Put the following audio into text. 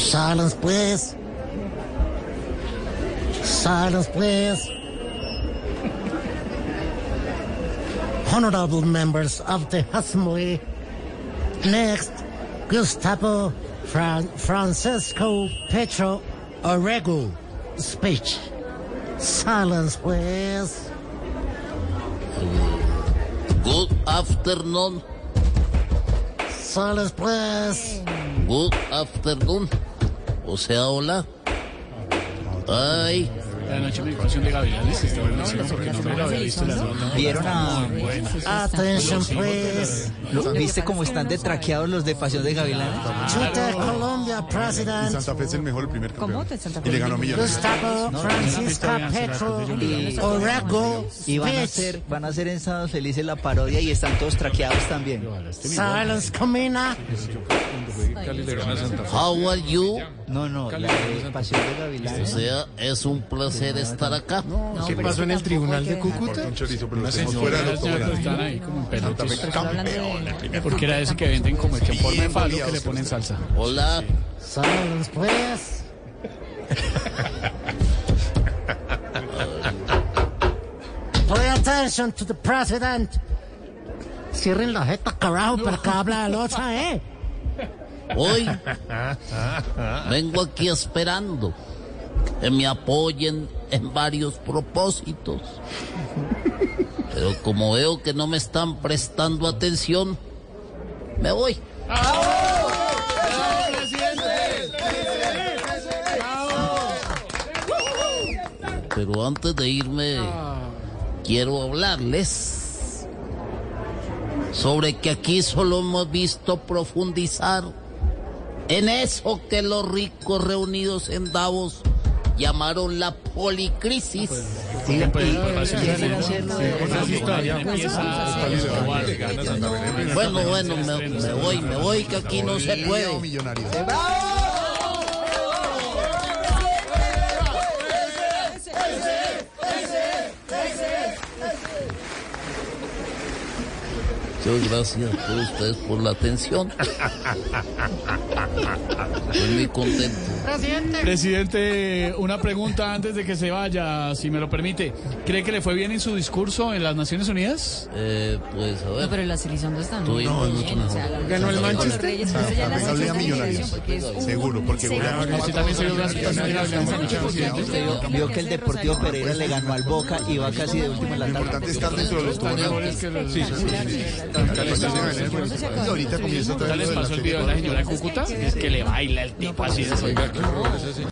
Silence, please. Silence, please. Honorable members of the Assembly. Next, Gustavo Fran- Francisco Petro Orrego speech. Silence, please. Good afternoon. Silence, please. Good afternoon. O sea, hola. Ay, La noche me canción de Gavilanes, está buenísimo porque no me lo había visto la nota. ¿Vieron a- please. lo- ¿Viste cómo están detraqueados los de Pasión de Gavilanes? The Colombia Y President Santa Fe es el mejor, el primer campeón. ¿Cómo? ¿De Santa Fe? Y le ganó a Millonarios. Gustavo Francisco Petro Orrego Y van a hacer, van a hacer en Sábado Felices la parodia y están todos traqueados también. Silence, Comina. how are you? No, no, la de Pasión de O Gavilanes. sea, es un placer estar acá. ¿Qué pasó en el tribunal de Importa un chorizo, pero Una señora, están ahí como en. Porque era ese que venden como que en forma de falo que le ponen salsa. Hola. Silence, please. Pay attention to the president. Cierren la jeta, carajo, para que habla el otro, ¿eh? Hoy vengo aquí esperando que me apoyen en varios propósitos. Pero como veo que no me están prestando atención, me voy. Pero antes de irme, quiero hablarles sobre que aquí solo hemos visto profundizar en eso que los ricos reunidos en Davos llamaron la policrisis. Bueno, bueno, me, me voy, me voy, que aquí no se puede. Muchas gracias a todos ustedes por la atención. Estoy muy contento. Presidente, una pregunta antes de que se vaya, si me lo permite. ¿Cree que le fue bien en su discurso en las Naciones Unidas? Eh, pues a No, ver, pero las Elizondo están muy Tuvimos- bien. O sea, la Ganó el Manchester. Ya la Venga, hablé a Millonarios. Seguro, porque Usted también se presidente. Vio, vio que el Deportivo Pereira le ganó al Boca y va casi de último en la Lo tabla. importante es estar dentro de los octogonales. que los... Y ahorita comienza otra ¿Ya vez les lo pasó el la video de la señora Cúcuta? Es que le baila el tipo así. de- claro.